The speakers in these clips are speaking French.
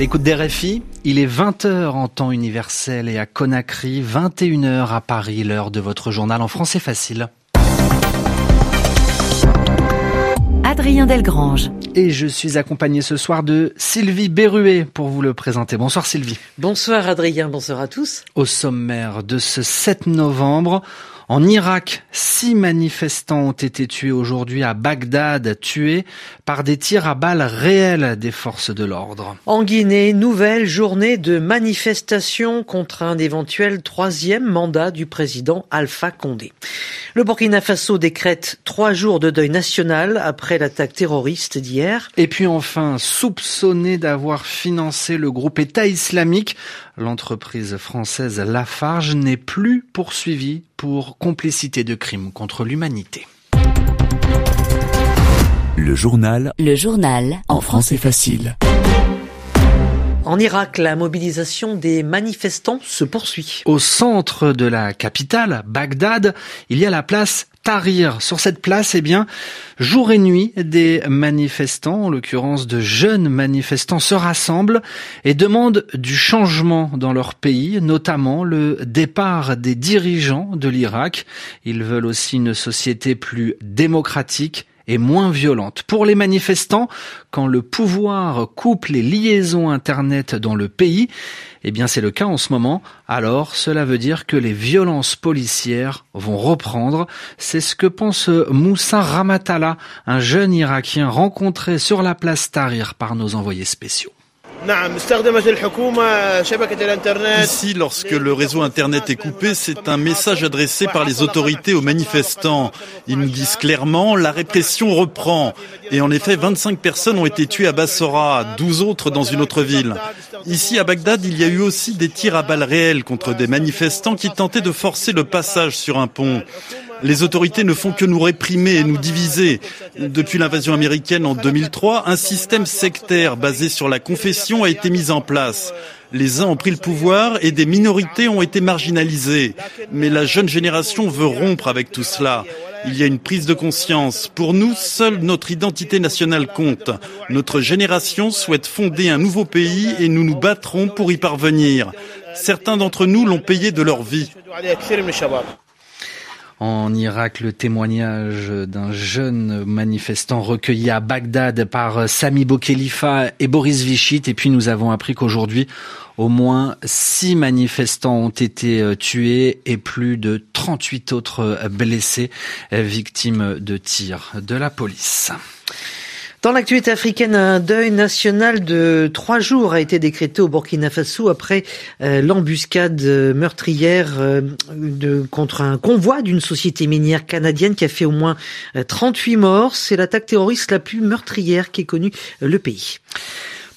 l'écoute des RFI, il est 20h en temps universel et à Conakry, 21h à Paris, l'heure de votre journal en français facile. Adrien Delgrange. Et je suis accompagné ce soir de Sylvie Berruet pour vous le présenter. Bonsoir Sylvie. Bonsoir Adrien, bonsoir à tous. Au sommaire de ce 7 novembre, en Irak, six manifestants ont été tués aujourd'hui à Bagdad, tués par des tirs à balles réels des forces de l'ordre. En Guinée, nouvelle journée de manifestation contre un éventuel troisième mandat du président Alpha Condé. Le Burkina Faso décrète trois jours de deuil national après l'attaque terroriste d'hier. Et puis enfin, soupçonné d'avoir financé le groupe État islamique, l'entreprise française Lafarge n'est plus poursuivie pour complicité de crimes contre l'humanité. Le journal. Le journal. En français facile. En Irak, la mobilisation des manifestants se poursuit. Au centre de la capitale, Bagdad, il y a la place Tahrir. Sur cette place, eh bien, jour et nuit, des manifestants, en l'occurrence de jeunes manifestants, se rassemblent et demandent du changement dans leur pays, notamment le départ des dirigeants de l'Irak. Ils veulent aussi une société plus démocratique et moins violente. Pour les manifestants, quand le pouvoir coupe les liaisons Internet dans le pays, eh bien c'est le cas en ce moment, alors cela veut dire que les violences policières vont reprendre. C'est ce que pense Moussa Ramatala, un jeune Irakien rencontré sur la place Tahrir par nos envoyés spéciaux. Ici, lorsque le réseau Internet est coupé, c'est un message adressé par les autorités aux manifestants. Ils nous disent clairement, la répression reprend. Et en effet, 25 personnes ont été tuées à Bassora, 12 autres dans une autre ville. Ici, à Bagdad, il y a eu aussi des tirs à balles réelles contre des manifestants qui tentaient de forcer le passage sur un pont. Les autorités ne font que nous réprimer et nous diviser. Depuis l'invasion américaine en 2003, un système sectaire basé sur la confession a été mis en place. Les uns ont pris le pouvoir et des minorités ont été marginalisées. Mais la jeune génération veut rompre avec tout cela. Il y a une prise de conscience. Pour nous, seule notre identité nationale compte. Notre génération souhaite fonder un nouveau pays et nous nous battrons pour y parvenir. Certains d'entre nous l'ont payé de leur vie. En Irak, le témoignage d'un jeune manifestant recueilli à Bagdad par Sami Boukhelifa et Boris Vichit. Et puis nous avons appris qu'aujourd'hui, au moins six manifestants ont été euh, tués et plus de 38 autres blessés, euh, victimes de tirs de la police. Dans l'actualité africaine, un deuil national de trois jours a été décrété au Burkina Faso après euh, l'embuscade meurtrière euh, contre un convoi d'une société minière canadienne qui a fait au moins 38 morts. C'est l'attaque terroriste la plus meurtrière qu'ait connue le pays.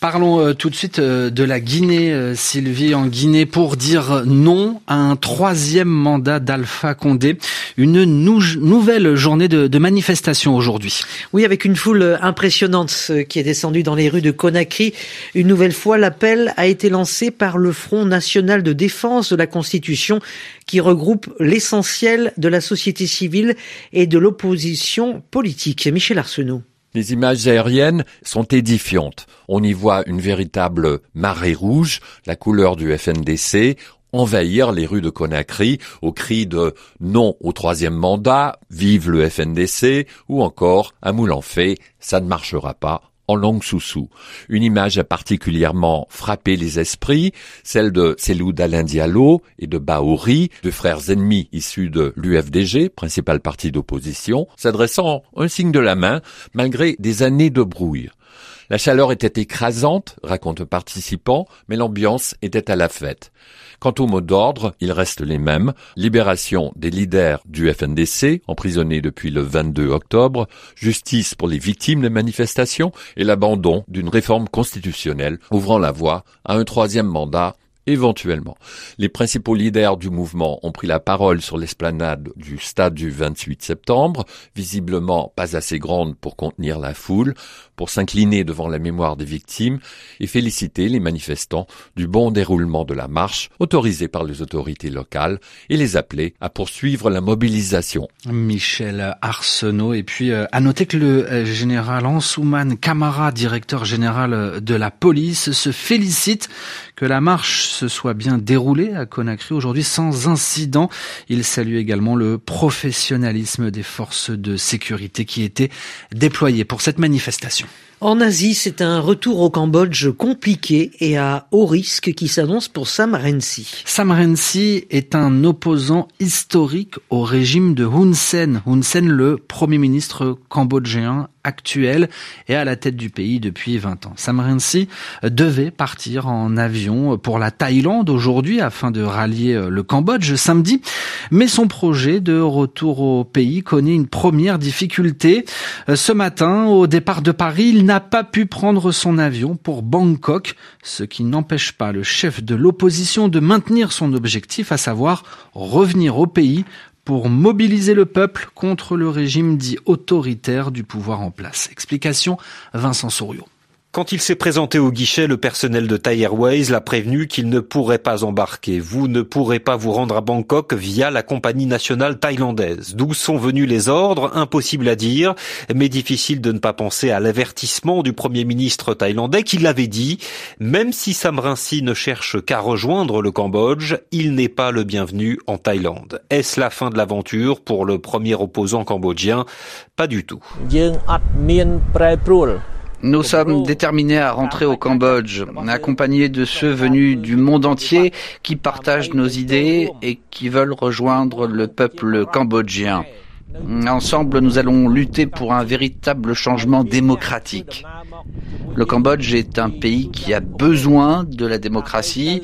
Parlons euh, tout de suite euh, de la Guinée, euh, Sylvie, en Guinée, pour dire non à un troisième mandat d'Alpha Condé. Une nouvelle journée de, de manifestation aujourd'hui. Oui, avec une foule impressionnante qui est descendue dans les rues de Conakry. Une nouvelle fois, l'appel a été lancé par le Front national de défense de la Constitution qui regroupe l'essentiel de la société civile et de l'opposition politique. Michel Arsenault. Les images aériennes sont édifiantes. On y voit une véritable marée rouge, la couleur du FNDC, envahir les rues de Conakry au cri de non au troisième mandat, vive le FNDC, ou encore à Moulanfé, ça ne marchera pas, en langue. Une image a particulièrement frappé les esprits, celle de Selou Alain Diallo et de Baouri, deux frères ennemis issus de l'UFDG, principal parti d'opposition, s'adressant un signe de la main malgré des années de brouille. La chaleur était écrasante, raconte participant, mais l'ambiance était à la fête. Quant aux mots d'ordre, ils restent les mêmes. Libération des leaders du FNDC, emprisonnés depuis le 22 octobre, justice pour les victimes des manifestations et l'abandon d'une réforme constitutionnelle ouvrant la voie à un troisième mandat éventuellement. Les principaux leaders du mouvement ont pris la parole sur l'esplanade du stade du 28 septembre, visiblement pas assez grande pour contenir la foule, pour s'incliner devant la mémoire des victimes et féliciter les manifestants du bon déroulement de la marche autorisée par les autorités locales et les appeler à poursuivre la mobilisation. Michel Arsenault et puis euh, à noter que le euh, général Ansouman Camara, directeur général de la police, se félicite que la marche se soit bien déroulée à Conakry aujourd'hui sans incident. Il salue également le professionnalisme des forces de sécurité qui étaient déployées pour cette manifestation. En Asie, c'est un retour au Cambodge compliqué et à haut risque qui s'annonce pour Sam Rainsy. Sam Rainsy est un opposant historique au régime de Hun Sen. Hun Sen, le premier ministre cambodgien actuel et à la tête du pays depuis 20 ans. Sam Rainsy devait partir en avion pour la Thaïlande aujourd'hui afin de rallier le Cambodge samedi, mais son projet de retour au pays connaît une première difficulté. Ce matin, au départ de Paris, il n'a pas pu prendre son avion pour Bangkok, ce qui n'empêche pas le chef de l'opposition de maintenir son objectif, à savoir revenir au pays pour mobiliser le peuple contre le régime dit autoritaire du pouvoir en place. Explication Vincent Souriau. Quand il s'est présenté au guichet, le personnel de Thai Airways l'a prévenu qu'il ne pourrait pas embarquer. Vous ne pourrez pas vous rendre à Bangkok via la compagnie nationale thaïlandaise. D'où sont venus les ordres Impossible à dire, mais difficile de ne pas penser à l'avertissement du Premier ministre thaïlandais qui l'avait dit, même si Sam Rainsy ne cherche qu'à rejoindre le Cambodge, il n'est pas le bienvenu en Thaïlande. Est-ce la fin de l'aventure pour le premier opposant cambodgien? Pas du tout. Nous sommes déterminés à rentrer au Cambodge, accompagnés de ceux venus du monde entier qui partagent nos idées et qui veulent rejoindre le peuple cambodgien. Ensemble, nous allons lutter pour un véritable changement démocratique. Le Cambodge est un pays qui a besoin de la démocratie.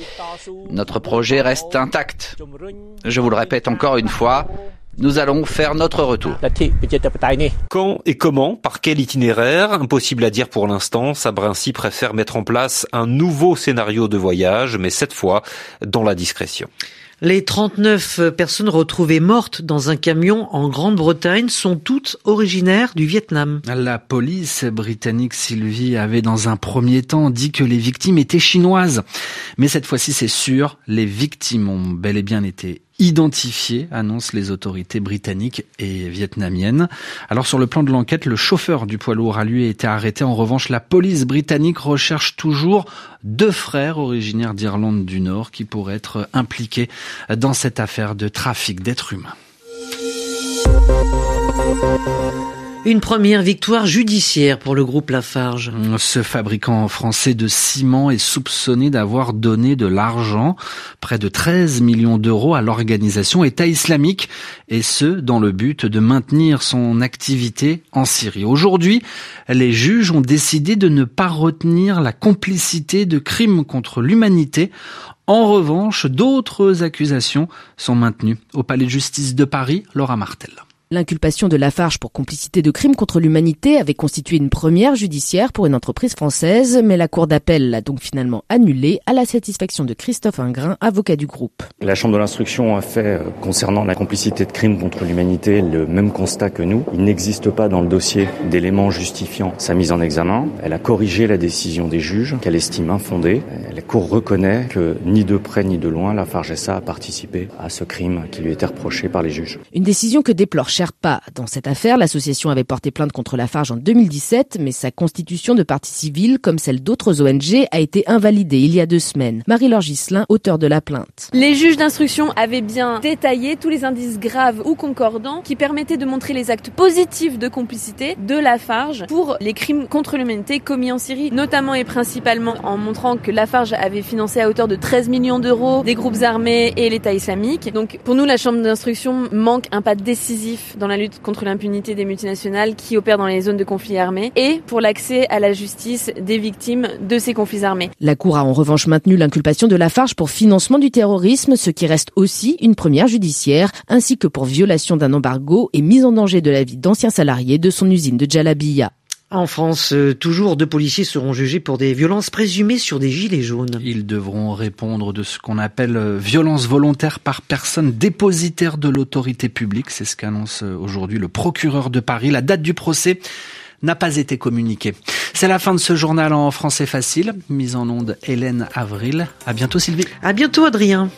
Notre projet reste intact. Je vous le répète encore une fois, nous allons faire notre retour. Quand et comment, par quel itinéraire Impossible à dire pour l'instant. Sabrinci préfère mettre en place un nouveau scénario de voyage, mais cette fois dans la discrétion. Les 39 personnes retrouvées mortes dans un camion en Grande-Bretagne sont toutes originaires du Vietnam. La police britannique Sylvie avait dans un premier temps dit que les victimes étaient chinoises. Mais cette fois-ci, c'est sûr, les victimes ont bel et bien été identifié, annoncent les autorités britanniques et vietnamiennes. Alors sur le plan de l'enquête, le chauffeur du poids lourd a lui été arrêté. En revanche, la police britannique recherche toujours deux frères originaires d'Irlande du Nord qui pourraient être impliqués dans cette affaire de trafic d'êtres humains. Une première victoire judiciaire pour le groupe Lafarge. Ce fabricant français de ciment est soupçonné d'avoir donné de l'argent, près de 13 millions d'euros à l'organisation État islamique, et ce, dans le but de maintenir son activité en Syrie. Aujourd'hui, les juges ont décidé de ne pas retenir la complicité de crimes contre l'humanité en revanche, d'autres accusations sont maintenues. Au palais de justice de Paris, Laura Martel. L'inculpation de Lafarge pour complicité de crimes contre l'humanité avait constitué une première judiciaire pour une entreprise française, mais la Cour d'appel l'a donc finalement annulée à la satisfaction de Christophe Ingrin, avocat du groupe. La Chambre de l'instruction a fait, euh, concernant la complicité de crimes contre l'humanité, le même constat que nous. Il n'existe pas dans le dossier d'éléments justifiant sa mise en examen. Elle a corrigé la décision des juges, qu'elle estime infondée. La Cour reconnaît que ni de près ni de loin, Lafarge SA a participé à ce crime qui lui était reproché par les juges. Une décision que déplore pas. Dans cette affaire, l'association avait porté plainte contre Lafarge en 2017, mais sa constitution de partie civile, comme celle d'autres ONG, a été invalidée il y a deux semaines. Marie-Laure Gislin, auteur de la plainte. Les juges d'instruction avaient bien détaillé tous les indices graves ou concordants qui permettaient de montrer les actes positifs de complicité de Lafarge pour les crimes contre l'humanité commis en Syrie, notamment et principalement en montrant que Lafarge avait financé à hauteur de 13 millions d'euros des groupes armés et l'État islamique. Donc pour nous, la Chambre d'instruction manque un pas décisif dans la lutte contre l'impunité des multinationales qui opèrent dans les zones de conflits armés et pour l'accès à la justice des victimes de ces conflits armés. La Cour a en revanche maintenu l'inculpation de Lafarge pour financement du terrorisme, ce qui reste aussi une première judiciaire, ainsi que pour violation d'un embargo et mise en danger de la vie d'anciens salariés de son usine de Jalabia. En France, euh, toujours deux policiers seront jugés pour des violences présumées sur des gilets jaunes. Ils devront répondre de ce qu'on appelle euh, violence volontaire par personne dépositaire de l'autorité publique. C'est ce qu'annonce euh, aujourd'hui le procureur de Paris. La date du procès n'a pas été communiquée. C'est la fin de ce journal en français facile. Mise en onde Hélène Avril. À bientôt Sylvie. À bientôt Adrien.